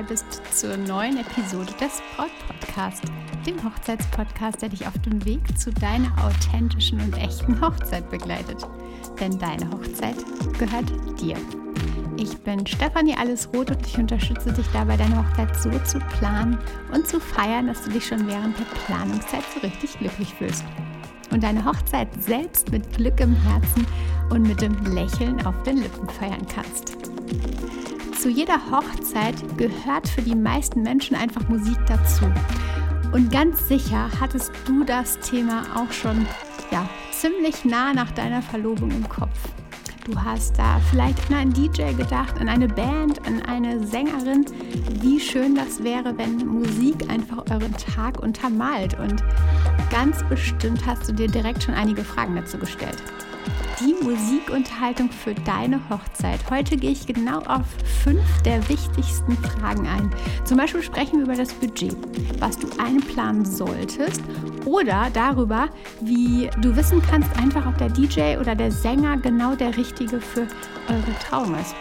dabei bist zur neuen Episode des Braut Podcast, dem Hochzeitspodcast, der dich auf dem Weg zu deiner authentischen und echten Hochzeit begleitet. Denn deine Hochzeit gehört dir. Ich bin Stefanie Allesroth und ich unterstütze dich dabei, deine Hochzeit so zu planen und zu feiern, dass du dich schon während der Planungszeit so richtig glücklich fühlst. Und deine Hochzeit selbst mit Glück im Herzen und mit dem Lächeln auf den Lippen feiern kannst. Zu jeder Hochzeit gehört für die meisten Menschen einfach Musik dazu. Und ganz sicher hattest du das Thema auch schon ja, ziemlich nah nach deiner Verlobung im Kopf. Du hast da vielleicht an einen DJ gedacht, an eine Band, an eine Sängerin. Wie schön das wäre, wenn Musik einfach euren Tag untermalt. Und ganz bestimmt hast du dir direkt schon einige Fragen dazu gestellt die Musikunterhaltung für deine Hochzeit. Heute gehe ich genau auf fünf der wichtigsten Fragen ein. Zum Beispiel sprechen wir über das Budget, was du einplanen solltest oder darüber, wie du wissen kannst, einfach ob der DJ oder der Sänger genau der richtige für eure Trauung ist.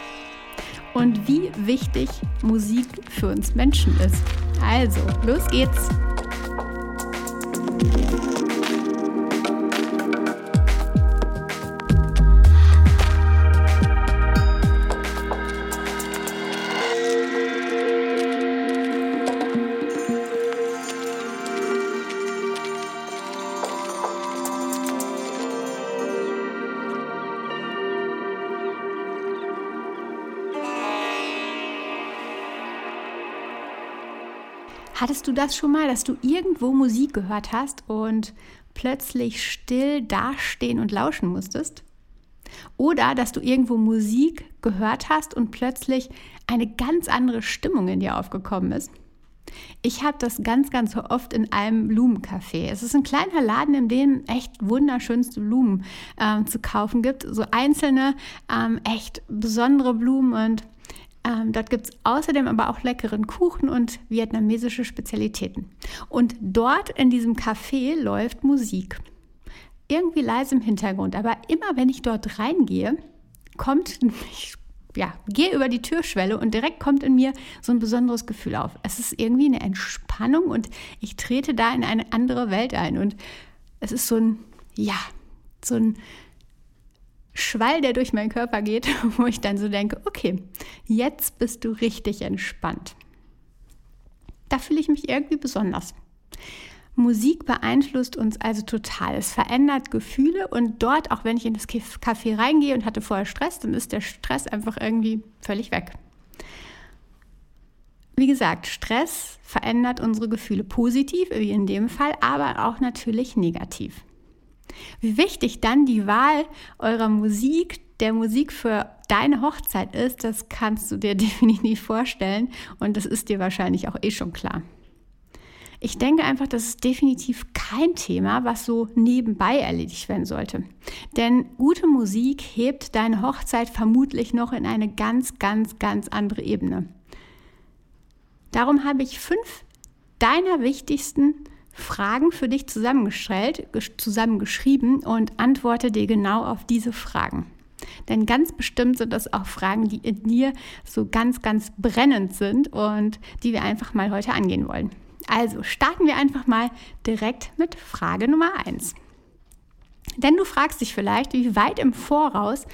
Und wie wichtig Musik für uns Menschen ist. Also, los geht's! Hattest du das schon mal, dass du irgendwo Musik gehört hast und plötzlich still dastehen und lauschen musstest? Oder dass du irgendwo Musik gehört hast und plötzlich eine ganz andere Stimmung in dir aufgekommen ist? Ich habe das ganz, ganz oft in einem Blumencafé. Es ist ein kleiner Laden, in dem echt wunderschönste Blumen ähm, zu kaufen gibt. So einzelne, ähm, echt besondere Blumen und ähm, dort gibt es außerdem aber auch leckeren Kuchen und vietnamesische Spezialitäten. Und dort in diesem Café läuft Musik. Irgendwie leise im Hintergrund, aber immer wenn ich dort reingehe, kommt, ich ja, gehe über die Türschwelle und direkt kommt in mir so ein besonderes Gefühl auf. Es ist irgendwie eine Entspannung und ich trete da in eine andere Welt ein. Und es ist so ein, ja, so ein Schwall, der durch meinen Körper geht, wo ich dann so denke, okay, jetzt bist du richtig entspannt. Da fühle ich mich irgendwie besonders. Musik beeinflusst uns also total. Es verändert Gefühle und dort, auch wenn ich in das Café reingehe und hatte vorher Stress, dann ist der Stress einfach irgendwie völlig weg. Wie gesagt, Stress verändert unsere Gefühle positiv, wie in dem Fall, aber auch natürlich negativ. Wie wichtig dann die Wahl eurer Musik, der Musik für deine Hochzeit ist, das kannst du dir definitiv vorstellen und das ist dir wahrscheinlich auch eh schon klar. Ich denke einfach, das ist definitiv kein Thema, was so nebenbei erledigt werden sollte. Denn gute Musik hebt deine Hochzeit vermutlich noch in eine ganz, ganz, ganz andere Ebene. Darum habe ich fünf deiner wichtigsten Fragen für dich zusammengestellt, zusammengeschrieben und antworte dir genau auf diese Fragen. Denn ganz bestimmt sind das auch Fragen, die in dir so ganz, ganz brennend sind und die wir einfach mal heute angehen wollen. Also starten wir einfach mal direkt mit Frage Nummer 1. Denn du fragst dich vielleicht, wie weit im Voraus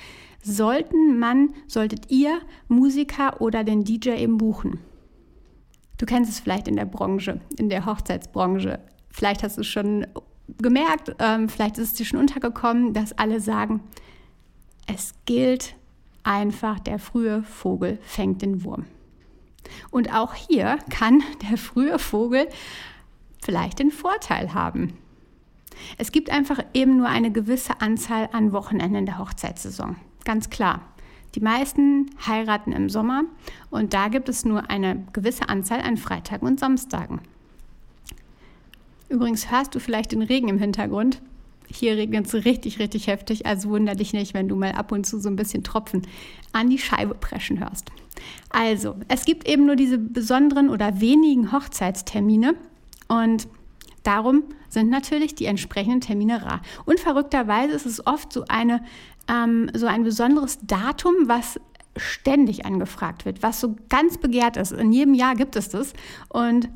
sollten man, solltet ihr Musiker oder den DJ eben buchen? Du kennst es vielleicht in der Branche, in der Hochzeitsbranche. Vielleicht hast du es schon gemerkt, ähm, vielleicht ist es dir schon untergekommen, dass alle sagen, es gilt einfach, der frühe Vogel fängt den Wurm. Und auch hier kann der frühe Vogel vielleicht den Vorteil haben. Es gibt einfach eben nur eine gewisse Anzahl an Wochenenden der Hochzeitssaison. Ganz klar. Die meisten heiraten im Sommer und da gibt es nur eine gewisse Anzahl an Freitagen und Samstagen. Übrigens hörst du vielleicht den Regen im Hintergrund. Hier regnet es richtig, richtig heftig, also wunder dich nicht, wenn du mal ab und zu so ein bisschen Tropfen an die Scheibe preschen hörst. Also, es gibt eben nur diese besonderen oder wenigen Hochzeitstermine und darum sind natürlich die entsprechenden Termine rar. Und verrückterweise ist es oft so, eine, ähm, so ein besonderes Datum, was ständig angefragt wird, was so ganz begehrt ist. In jedem Jahr gibt es das. Und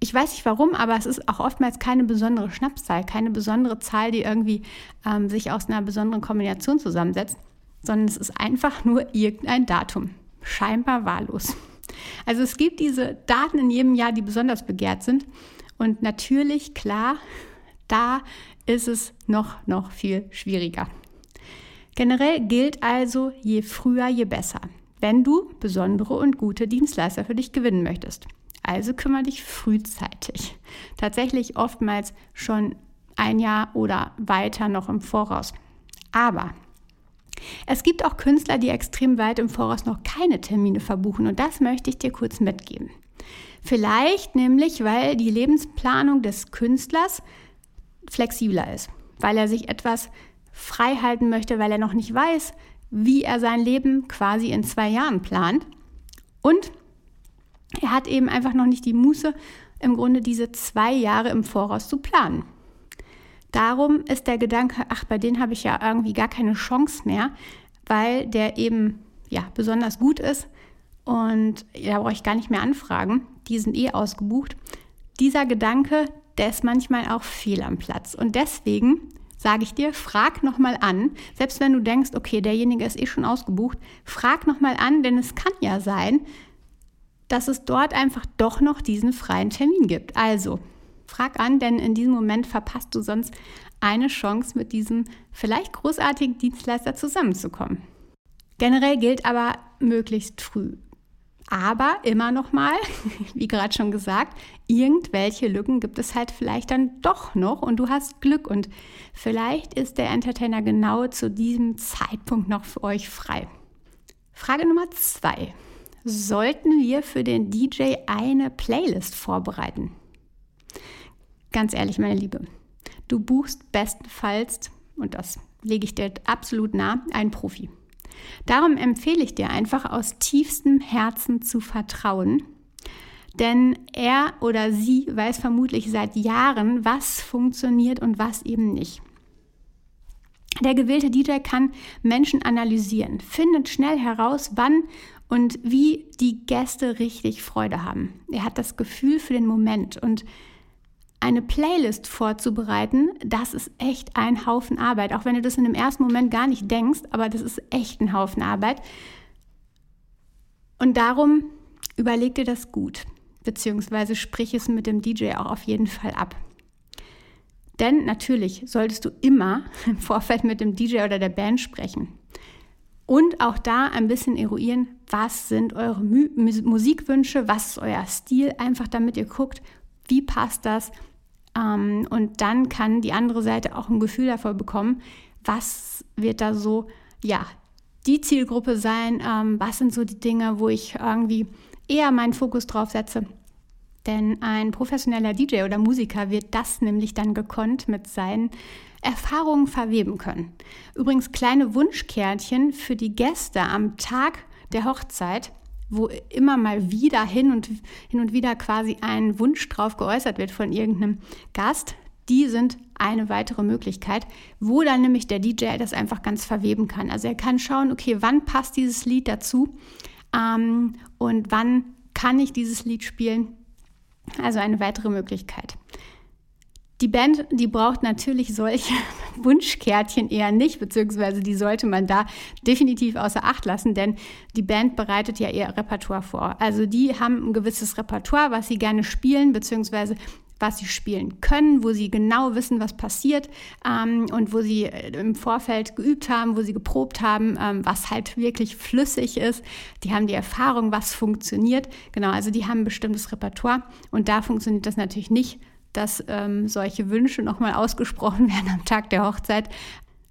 ich weiß nicht warum, aber es ist auch oftmals keine besondere Schnapszahl, keine besondere Zahl, die irgendwie ähm, sich aus einer besonderen Kombination zusammensetzt, sondern es ist einfach nur irgendein Datum. Scheinbar wahllos. Also es gibt diese Daten in jedem Jahr, die besonders begehrt sind. Und natürlich, klar, da ist es noch, noch viel schwieriger. Generell gilt also, je früher, je besser, wenn du besondere und gute Dienstleister für dich gewinnen möchtest. Also kümmere dich frühzeitig. Tatsächlich oftmals schon ein Jahr oder weiter noch im Voraus. Aber es gibt auch Künstler, die extrem weit im Voraus noch keine Termine verbuchen und das möchte ich dir kurz mitgeben. Vielleicht nämlich, weil die Lebensplanung des Künstlers flexibler ist, weil er sich etwas frei halten möchte, weil er noch nicht weiß, wie er sein Leben quasi in zwei Jahren plant. Und er hat eben einfach noch nicht die Muße, im Grunde diese zwei Jahre im Voraus zu planen. Darum ist der Gedanke, ach, bei denen habe ich ja irgendwie gar keine Chance mehr, weil der eben ja besonders gut ist und da brauche ich gar nicht mehr anfragen, die sind eh ausgebucht. Dieser Gedanke, der ist manchmal auch fehl am Platz und deswegen sage ich dir, frag nochmal an, selbst wenn du denkst, okay, derjenige ist eh schon ausgebucht, frag nochmal an, denn es kann ja sein, dass es dort einfach doch noch diesen freien Termin gibt. Also, frag an, denn in diesem Moment verpasst du sonst eine Chance, mit diesem vielleicht großartigen Dienstleister zusammenzukommen. Generell gilt aber möglichst früh. Aber immer noch mal, wie gerade schon gesagt, irgendwelche Lücken gibt es halt vielleicht dann doch noch und du hast Glück und vielleicht ist der Entertainer genau zu diesem Zeitpunkt noch für euch frei. Frage Nummer zwei. Sollten wir für den DJ eine Playlist vorbereiten? Ganz ehrlich, meine Liebe, du buchst bestenfalls, und das lege ich dir absolut nah, einen Profi. Darum empfehle ich dir einfach aus tiefstem Herzen zu vertrauen, denn er oder sie weiß vermutlich seit Jahren, was funktioniert und was eben nicht. Der gewählte DJ kann Menschen analysieren, findet schnell heraus, wann und wie die Gäste richtig Freude haben. Er hat das Gefühl für den Moment und eine Playlist vorzubereiten, das ist echt ein Haufen Arbeit. Auch wenn du das in dem ersten Moment gar nicht denkst, aber das ist echt ein Haufen Arbeit. Und darum überleg dir das gut, beziehungsweise sprich es mit dem DJ auch auf jeden Fall ab. Denn natürlich solltest du immer im Vorfeld mit dem DJ oder der Band sprechen. Und auch da ein bisschen eruieren, was sind eure Musikwünsche, was ist euer Stil, einfach damit ihr guckt, wie passt das ähm, und dann kann die andere Seite auch ein Gefühl dafür bekommen, was wird da so, ja, die Zielgruppe sein, ähm, was sind so die Dinge, wo ich irgendwie eher meinen Fokus drauf setze. Denn ein professioneller DJ oder Musiker wird das nämlich dann gekonnt mit seinen Erfahrungen verweben können. Übrigens kleine Wunschkärtchen für die Gäste am Tag der Hochzeit wo immer mal wieder hin und, hin und wieder quasi ein Wunsch drauf geäußert wird von irgendeinem Gast, die sind eine weitere Möglichkeit, wo dann nämlich der DJ das einfach ganz verweben kann. Also er kann schauen, okay, wann passt dieses Lied dazu ähm, und wann kann ich dieses Lied spielen. Also eine weitere Möglichkeit. Die Band, die braucht natürlich solche Wunschkärtchen eher nicht, beziehungsweise die sollte man da definitiv außer Acht lassen, denn die Band bereitet ja ihr Repertoire vor. Also die haben ein gewisses Repertoire, was sie gerne spielen, beziehungsweise was sie spielen können, wo sie genau wissen, was passiert ähm, und wo sie äh, im Vorfeld geübt haben, wo sie geprobt haben, ähm, was halt wirklich flüssig ist. Die haben die Erfahrung, was funktioniert. Genau, also die haben ein bestimmtes Repertoire und da funktioniert das natürlich nicht dass ähm, solche Wünsche nochmal ausgesprochen werden am Tag der Hochzeit.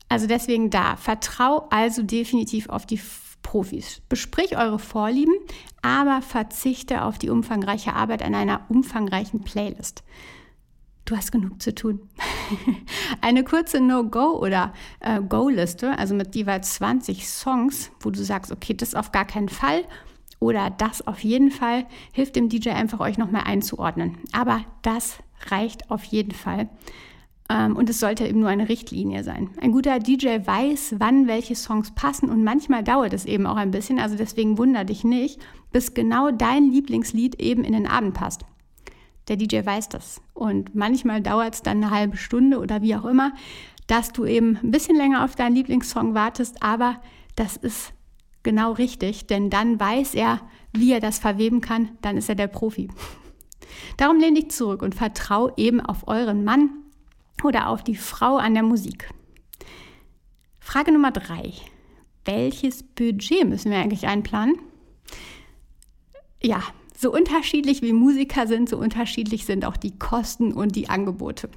Also deswegen da, vertrau also definitiv auf die Profis. Besprich eure Vorlieben, aber verzichte auf die umfangreiche Arbeit an einer umfangreichen Playlist. Du hast genug zu tun. Eine kurze No-Go oder äh, Go-Liste, also mit jeweils 20 Songs, wo du sagst, okay, das auf gar keinen Fall oder das auf jeden Fall, hilft dem DJ einfach euch nochmal einzuordnen. Aber das reicht auf jeden Fall. Ähm, und es sollte eben nur eine Richtlinie sein. Ein guter DJ weiß, wann welche Songs passen und manchmal dauert es eben auch ein bisschen. Also deswegen wunder dich nicht, bis genau dein Lieblingslied eben in den Abend passt. Der DJ weiß das. Und manchmal dauert es dann eine halbe Stunde oder wie auch immer, dass du eben ein bisschen länger auf deinen Lieblingssong wartest. Aber das ist genau richtig, denn dann weiß er, wie er das verweben kann. Dann ist er der Profi. Darum lehn dich zurück und vertrau eben auf euren Mann oder auf die Frau an der Musik. Frage Nummer drei. Welches Budget müssen wir eigentlich einplanen? Ja, so unterschiedlich wie Musiker sind, so unterschiedlich sind auch die Kosten und die Angebote.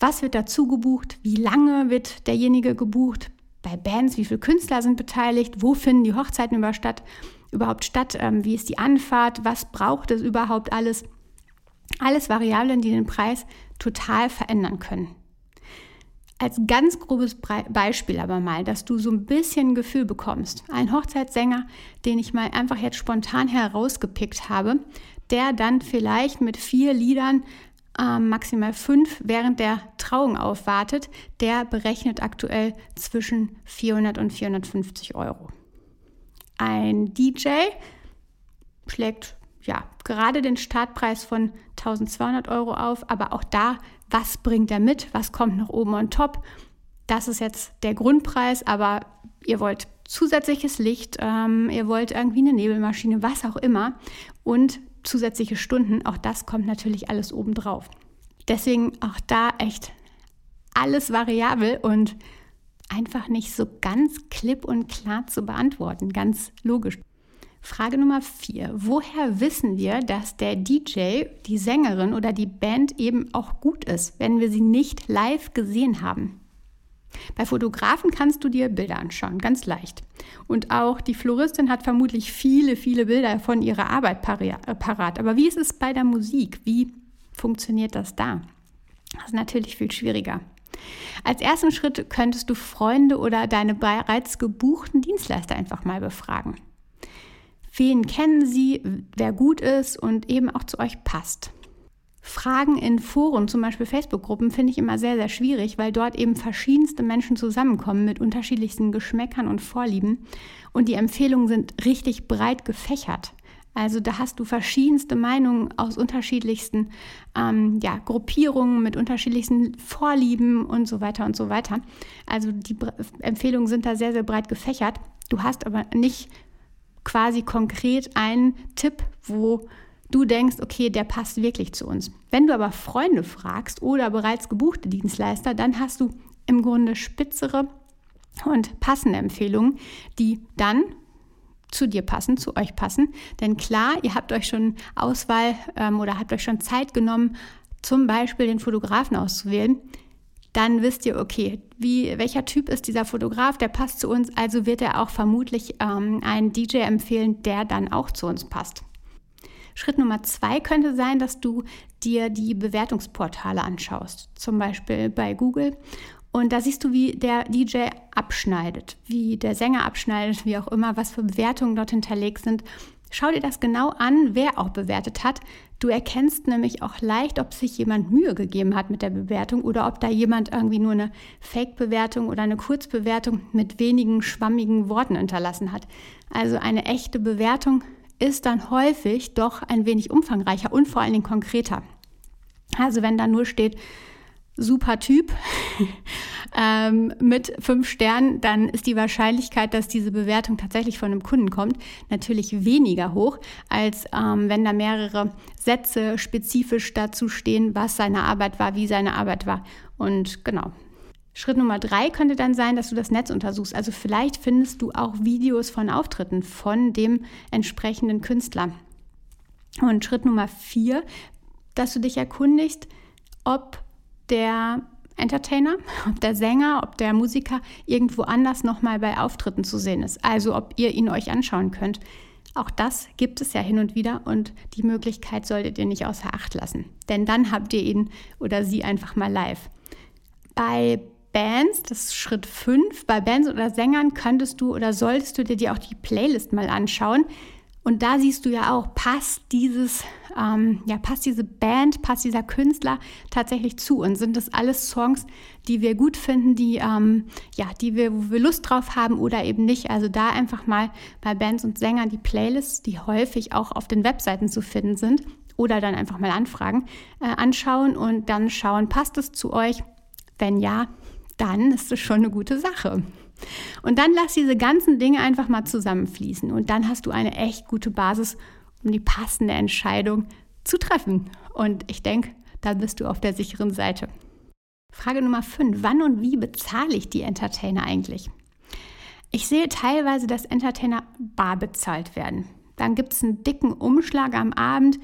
Was wird dazu gebucht? Wie lange wird derjenige gebucht? Bei Bands, wie viele Künstler sind beteiligt? Wo finden die Hochzeiten über statt, überhaupt statt? Ähm, wie ist die Anfahrt? Was braucht es überhaupt alles? Alles Variablen, die den Preis total verändern können. Als ganz grobes Beispiel aber mal, dass du so ein bisschen Gefühl bekommst. Ein Hochzeitssänger, den ich mal einfach jetzt spontan herausgepickt habe, der dann vielleicht mit vier Liedern, äh, maximal fünf, während der Trauung aufwartet, der berechnet aktuell zwischen 400 und 450 Euro. Ein DJ schlägt ja, gerade den Startpreis von 1200 Euro auf, aber auch da, was bringt er mit, was kommt noch oben on top. Das ist jetzt der Grundpreis, aber ihr wollt zusätzliches Licht, ähm, ihr wollt irgendwie eine Nebelmaschine, was auch immer und zusätzliche Stunden, auch das kommt natürlich alles obendrauf. Deswegen auch da echt alles variabel und einfach nicht so ganz klipp und klar zu beantworten, ganz logisch. Frage Nummer vier. Woher wissen wir, dass der DJ, die Sängerin oder die Band eben auch gut ist, wenn wir sie nicht live gesehen haben? Bei Fotografen kannst du dir Bilder anschauen, ganz leicht. Und auch die Floristin hat vermutlich viele, viele Bilder von ihrer Arbeit äh, parat. Aber wie ist es bei der Musik? Wie funktioniert das da? Das ist natürlich viel schwieriger. Als ersten Schritt könntest du Freunde oder deine bereits gebuchten Dienstleister einfach mal befragen. Wen kennen Sie, wer gut ist und eben auch zu euch passt? Fragen in Foren, zum Beispiel Facebook-Gruppen, finde ich immer sehr, sehr schwierig, weil dort eben verschiedenste Menschen zusammenkommen mit unterschiedlichsten Geschmäckern und Vorlieben. Und die Empfehlungen sind richtig breit gefächert. Also da hast du verschiedenste Meinungen aus unterschiedlichsten ähm, ja, Gruppierungen mit unterschiedlichsten Vorlieben und so weiter und so weiter. Also die Empfehlungen sind da sehr, sehr breit gefächert. Du hast aber nicht quasi konkret einen Tipp, wo du denkst, okay, der passt wirklich zu uns. Wenn du aber Freunde fragst oder bereits gebuchte Dienstleister, dann hast du im Grunde spitzere und passende Empfehlungen, die dann zu dir passen, zu euch passen. Denn klar, ihr habt euch schon Auswahl ähm, oder habt euch schon Zeit genommen, zum Beispiel den Fotografen auszuwählen dann wisst ihr, okay, wie, welcher Typ ist dieser Fotograf, der passt zu uns, also wird er auch vermutlich ähm, einen DJ empfehlen, der dann auch zu uns passt. Schritt Nummer zwei könnte sein, dass du dir die Bewertungsportale anschaust, zum Beispiel bei Google. Und da siehst du, wie der DJ abschneidet, wie der Sänger abschneidet, wie auch immer, was für Bewertungen dort hinterlegt sind. Schau dir das genau an, wer auch bewertet hat. Du erkennst nämlich auch leicht, ob sich jemand Mühe gegeben hat mit der Bewertung oder ob da jemand irgendwie nur eine Fake-Bewertung oder eine Kurzbewertung mit wenigen schwammigen Worten hinterlassen hat. Also eine echte Bewertung ist dann häufig doch ein wenig umfangreicher und vor allen Dingen konkreter. Also wenn da nur steht, super Typ ähm, mit fünf Sternen, dann ist die Wahrscheinlichkeit, dass diese Bewertung tatsächlich von einem Kunden kommt, natürlich weniger hoch, als ähm, wenn da mehrere Sätze spezifisch dazu stehen, was seine Arbeit war, wie seine Arbeit war. Und genau. Schritt Nummer drei könnte dann sein, dass du das Netz untersuchst. Also vielleicht findest du auch Videos von Auftritten von dem entsprechenden Künstler. Und Schritt Nummer vier, dass du dich erkundigst, ob der Entertainer, ob der Sänger, ob der Musiker irgendwo anders nochmal bei Auftritten zu sehen ist. Also ob ihr ihn euch anschauen könnt. Auch das gibt es ja hin und wieder und die Möglichkeit solltet ihr nicht außer Acht lassen. Denn dann habt ihr ihn oder sie einfach mal live. Bei Bands, das ist Schritt 5, bei Bands oder Sängern könntest du oder solltest du dir auch die Playlist mal anschauen Und da siehst du ja auch, passt dieses, ähm, ja, passt diese Band, passt dieser Künstler tatsächlich zu und sind das alles Songs, die wir gut finden, die, ähm, ja, die wir, wo wir Lust drauf haben oder eben nicht. Also da einfach mal bei Bands und Sängern die Playlists, die häufig auch auf den Webseiten zu finden sind oder dann einfach mal anfragen, äh, anschauen und dann schauen, passt es zu euch? Wenn ja, dann ist es schon eine gute Sache. Und dann lass diese ganzen Dinge einfach mal zusammenfließen und dann hast du eine echt gute Basis, um die passende Entscheidung zu treffen. Und ich denke, da bist du auf der sicheren Seite. Frage Nummer 5. Wann und wie bezahle ich die Entertainer eigentlich? Ich sehe teilweise, dass Entertainer bar bezahlt werden. Dann gibt es einen dicken Umschlag am Abend,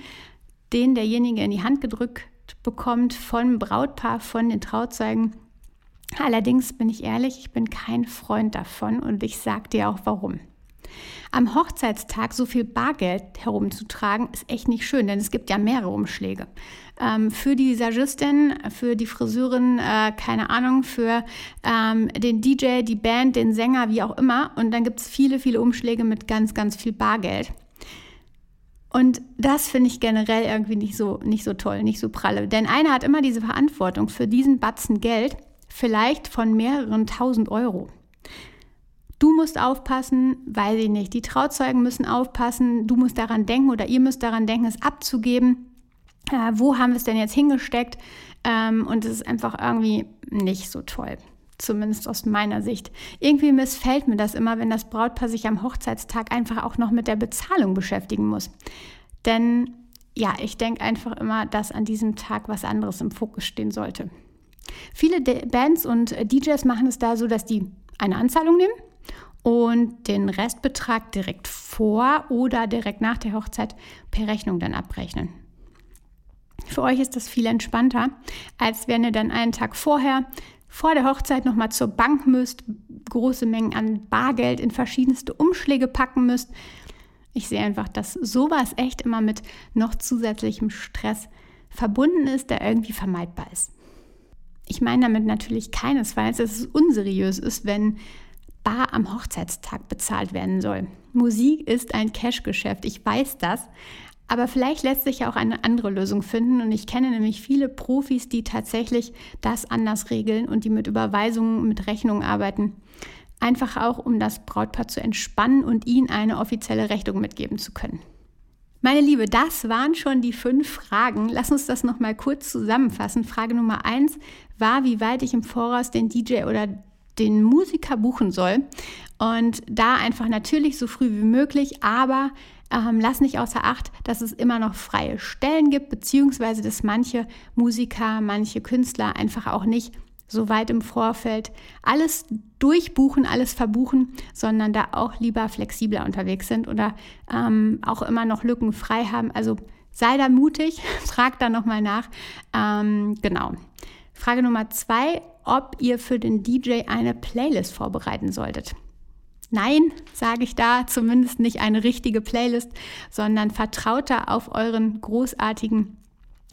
den derjenige in die Hand gedrückt bekommt vom Brautpaar, von den Trauzeugen Allerdings bin ich ehrlich, ich bin kein Freund davon und ich sage dir auch warum. Am Hochzeitstag so viel Bargeld herumzutragen, ist echt nicht schön, denn es gibt ja mehrere Umschläge. Ähm, für die Visagistin, für die Friseurin, äh, keine Ahnung, für ähm, den DJ, die Band, den Sänger, wie auch immer. Und dann gibt es viele, viele Umschläge mit ganz, ganz viel Bargeld. Und das finde ich generell irgendwie nicht so, nicht so toll, nicht so pralle. Denn einer hat immer diese Verantwortung für diesen Batzen Geld vielleicht von mehreren tausend Euro. Du musst aufpassen, weiß ich nicht. Die Trauzeugen müssen aufpassen. Du musst daran denken oder ihr müsst daran denken, es abzugeben. Äh, wo haben wir es denn jetzt hingesteckt? Ähm, und es ist einfach irgendwie nicht so toll. Zumindest aus meiner Sicht. Irgendwie missfällt mir das immer, wenn das Brautpaar sich am Hochzeitstag einfach auch noch mit der Bezahlung beschäftigen muss. Denn ja, ich denke einfach immer, dass an diesem Tag was anderes im Fokus stehen sollte. Viele Bands und äh, DJs machen es da so, dass die eine Anzahlung nehmen und den Restbetrag direkt vor oder direkt nach der Hochzeit per Rechnung dann abrechnen. Für euch ist das viel entspannter, als wenn ihr dann einen Tag vorher vor der Hochzeit nochmal zur Bank müsst, große Mengen an Bargeld in verschiedenste Umschläge packen müsst. Ich sehe einfach, dass sowas echt immer mit noch zusätzlichem Stress verbunden ist, der irgendwie vermeidbar ist. Ich meine damit natürlich keinesfalls, dass es unseriös ist, wenn bar am Hochzeitstag bezahlt werden soll. Musik ist ein Cash-Geschäft, ich weiß das. Aber vielleicht lässt sich ja auch eine andere Lösung finden. Und ich kenne nämlich viele Profis, die tatsächlich das anders regeln und die mit Überweisungen, mit Rechnungen arbeiten. Einfach auch, um das Brautpaar zu entspannen und ihnen eine offizielle Rechnung mitgeben zu können. Meine Liebe, das waren schon die fünf Fragen. Lass uns das nochmal kurz zusammenfassen. Frage Nummer eins war, wie weit ich im Voraus den DJ oder den Musiker buchen soll. Und da einfach natürlich so früh wie möglich, aber ähm, lass nicht außer Acht, dass es immer noch freie Stellen gibt, beziehungsweise dass manche Musiker, manche Künstler einfach auch nicht so weit im Vorfeld alles durchbuchen, alles verbuchen, sondern da auch lieber flexibler unterwegs sind oder ähm, auch immer noch Lücken frei haben. Also sei da mutig, frag da nochmal nach. Ähm, genau. Frage Nummer zwei, ob ihr für den DJ eine Playlist vorbereiten solltet. Nein, sage ich da, zumindest nicht eine richtige Playlist, sondern vertraut da auf euren großartigen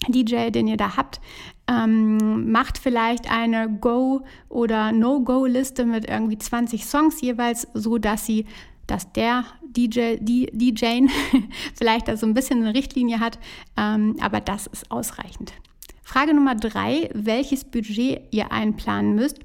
DJ, den ihr da habt, ähm, macht vielleicht eine Go- oder No-Go-Liste mit irgendwie 20 Songs jeweils, so dass sie, dass der DJ, die DJ vielleicht da so ein bisschen eine Richtlinie hat, ähm, aber das ist ausreichend. Frage Nummer drei, welches Budget ihr einplanen müsst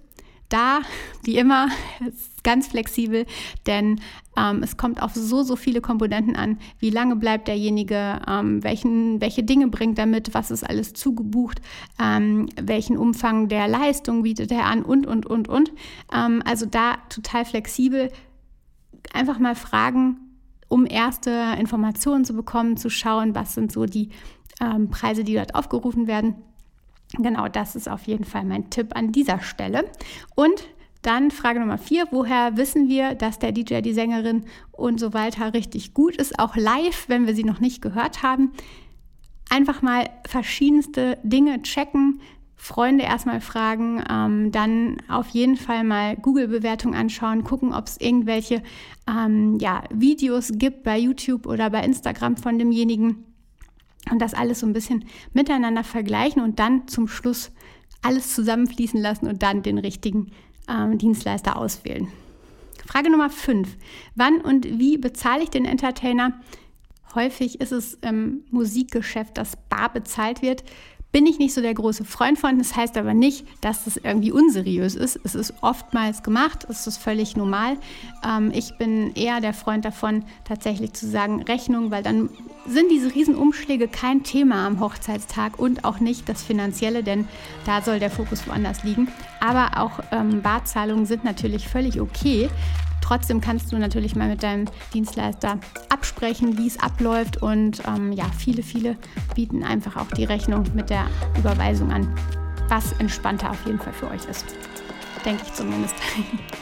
da, wie immer, ganz flexibel, denn ähm, es kommt auf so, so viele Komponenten an. Wie lange bleibt derjenige? Ähm, welchen, welche Dinge bringt er mit? Was ist alles zugebucht? Ähm, welchen Umfang der Leistung bietet er an? Und, und, und, und. Ähm, also da total flexibel. Einfach mal fragen, um erste Informationen zu bekommen, zu schauen, was sind so die ähm, Preise, die dort aufgerufen werden. Genau, das ist auf jeden Fall mein Tipp an dieser Stelle. Und dann Frage Nummer vier, woher wissen wir, dass der DJ, die Sängerin und so weiter richtig gut ist, auch live, wenn wir sie noch nicht gehört haben. Einfach mal verschiedenste Dinge checken, Freunde erstmal fragen, ähm, dann auf jeden Fall mal Google-Bewertungen anschauen, gucken, ob es irgendwelche ähm, ja, Videos gibt bei YouTube oder bei Instagram von demjenigen und das alles so ein bisschen miteinander vergleichen und dann zum Schluss alles zusammenfließen lassen und dann den richtigen ähm, Dienstleister auswählen. Frage Nummer 5. Wann und wie bezahle ich den Entertainer? häufig ist es im Musikgeschäft, dass bar bezahlt wird bin ich nicht so der große Freund von. Das heißt aber nicht, dass das irgendwie unseriös ist. Es ist oftmals gemacht, es ist völlig normal. Ähm, ich bin eher der Freund davon, tatsächlich zu sagen Rechnung, weil dann sind diese Riesenumschläge kein Thema am Hochzeitstag und auch nicht das Finanzielle, denn da soll der Fokus woanders liegen. Aber auch ähm, Barzahlungen sind natürlich völlig okay. Trotzdem kannst du natürlich mal mit deinem Dienstleister absprechen, wie es abläuft. Und ähm, ja, viele, viele bieten einfach auch die Rechnung mit der Überweisung an, was entspannter auf jeden Fall für euch ist. Denke ich zumindest.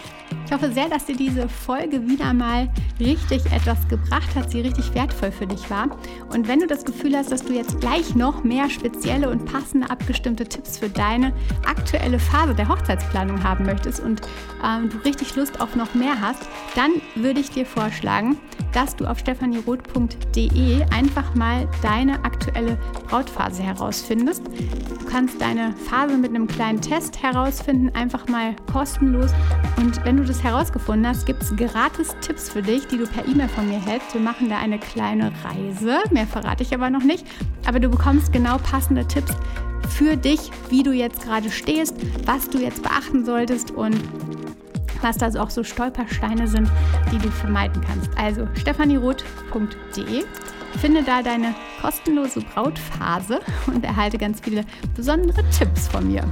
Ich hoffe sehr, dass dir diese Folge wieder mal richtig etwas gebracht hat, sie richtig wertvoll für dich war. Und wenn du das Gefühl hast, dass du jetzt gleich noch mehr spezielle und passende abgestimmte Tipps für deine aktuelle Phase der Hochzeitsplanung haben möchtest und ähm, du richtig Lust auf noch mehr hast, dann würde ich dir vorschlagen, dass du auf stephanieroth.de einfach mal deine aktuelle Brautphase herausfindest. Du kannst deine Phase mit einem kleinen Test herausfinden, einfach mal kostenlos. Und wenn du das herausgefunden hast, gibt es gratis Tipps für dich, die du per E-Mail von mir hältst. Wir machen da eine kleine Reise, mehr verrate ich aber noch nicht. Aber du bekommst genau passende Tipps für dich, wie du jetzt gerade stehst, was du jetzt beachten solltest und was da auch so Stolpersteine sind, die du vermeiden kannst. Also stephanieroth.de. Finde da deine kostenlose Brautphase und erhalte ganz viele besondere Tipps von mir.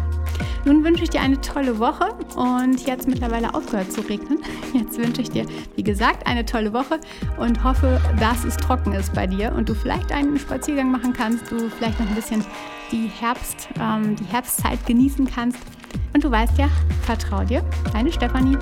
Nun wünsche ich dir eine tolle Woche und jetzt mittlerweile aufgehört zu regnen. Jetzt wünsche ich dir, wie gesagt, eine tolle Woche und hoffe, dass es trocken ist bei dir und du vielleicht einen Spaziergang machen kannst, du vielleicht noch ein bisschen die, Herbst, ähm, die Herbstzeit genießen kannst. Und du weißt ja, vertrau dir, deine Stefanie.